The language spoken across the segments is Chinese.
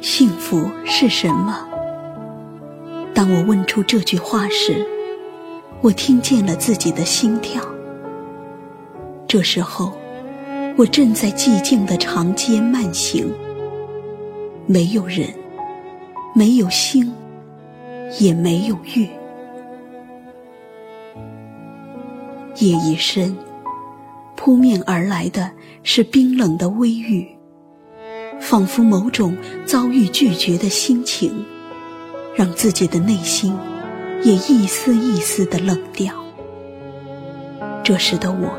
幸福是什么？当我问出这句话时，我听见了自己的心跳。这时候，我正在寂静的长街慢行，没有人，没有星，也没有月。夜已深，扑面而来的是冰冷的微雨，仿佛某种遭遇拒绝的心情。让自己的内心也一丝一丝的冷掉。这时的我，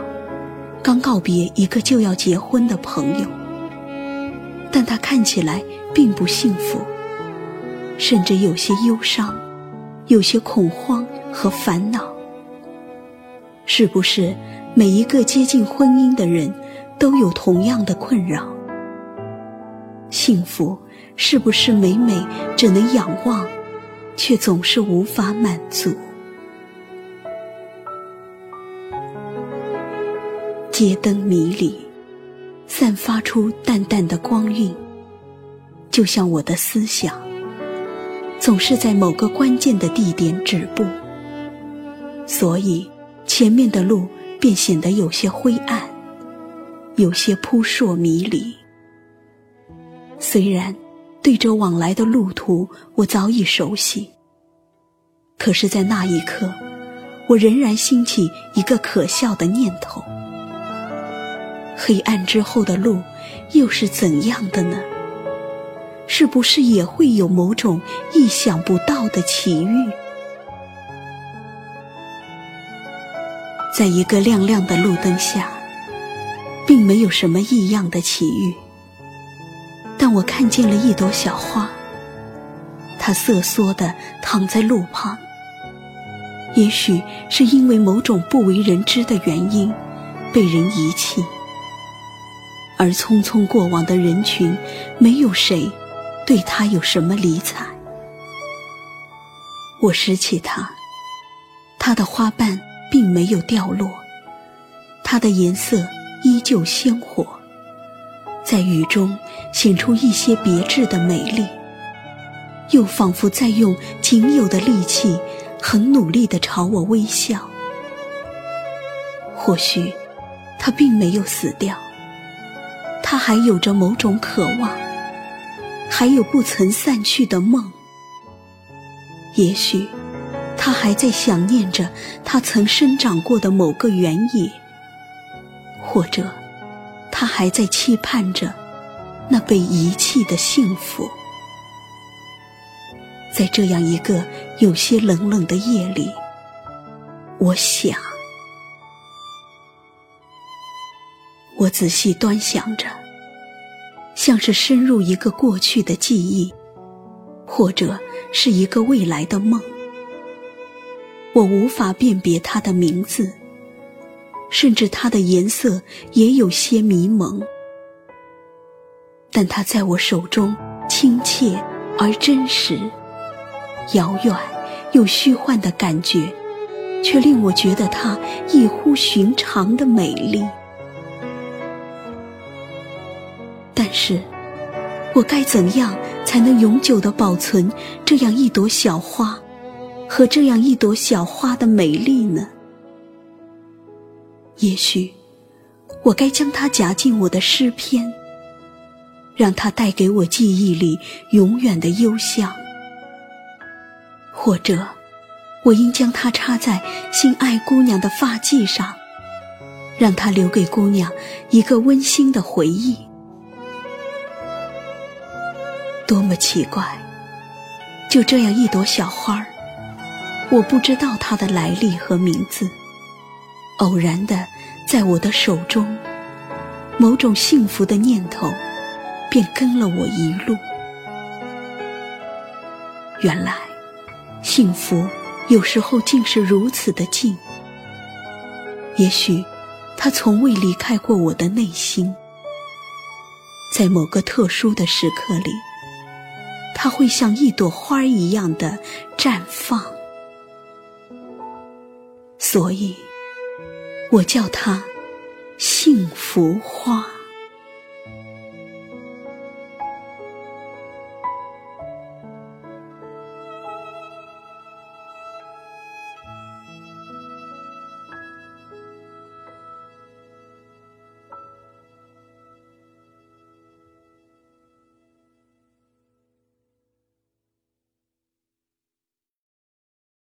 刚告别一个就要结婚的朋友，但他看起来并不幸福，甚至有些忧伤，有些恐慌和烦恼。是不是每一个接近婚姻的人都有同样的困扰？幸福是不是每每只能仰望？却总是无法满足。街灯迷离，散发出淡淡的光晕，就像我的思想，总是在某个关键的地点止步，所以前面的路便显得有些灰暗，有些扑朔迷离。虽然。对着往来的路途，我早已熟悉。可是，在那一刻，我仍然兴起一个可笑的念头：黑暗之后的路又是怎样的呢？是不是也会有某种意想不到的奇遇？在一个亮亮的路灯下，并没有什么异样的奇遇。但我看见了一朵小花，它瑟缩的躺在路旁。也许是因为某种不为人知的原因，被人遗弃。而匆匆过往的人群，没有谁对它有什么理睬。我拾起它，它的花瓣并没有掉落，它的颜色依旧鲜活。在雨中显出一些别致的美丽，又仿佛在用仅有的力气，很努力地朝我微笑。或许，他并没有死掉，他还有着某种渴望，还有不曾散去的梦。也许，他还在想念着他曾生长过的某个原野，或者。他还在期盼着那被遗弃的幸福，在这样一个有些冷冷的夜里，我想，我仔细端详着，像是深入一个过去的记忆，或者是一个未来的梦。我无法辨别它的名字。甚至它的颜色也有些迷蒙，但它在我手中亲切而真实，遥远又虚幻的感觉，却令我觉得它异乎寻常的美丽。是，我该怎样才能永久的保存这样一朵小花，和这样一朵小花的美丽呢？也许，我该将它夹进我的诗篇，让它带给我记忆里永远的幽香；或者，我应将它插在心爱姑娘的发髻上，让它留给姑娘一个温馨的回忆。多么奇怪！就这样一朵小花儿，我不知道它的来历和名字。偶然的，在我的手中，某种幸福的念头，便跟了我一路。原来，幸福有时候竟是如此的近。也许，它从未离开过我的内心。在某个特殊的时刻里，它会像一朵花一样的绽放。所以，我叫它幸福花。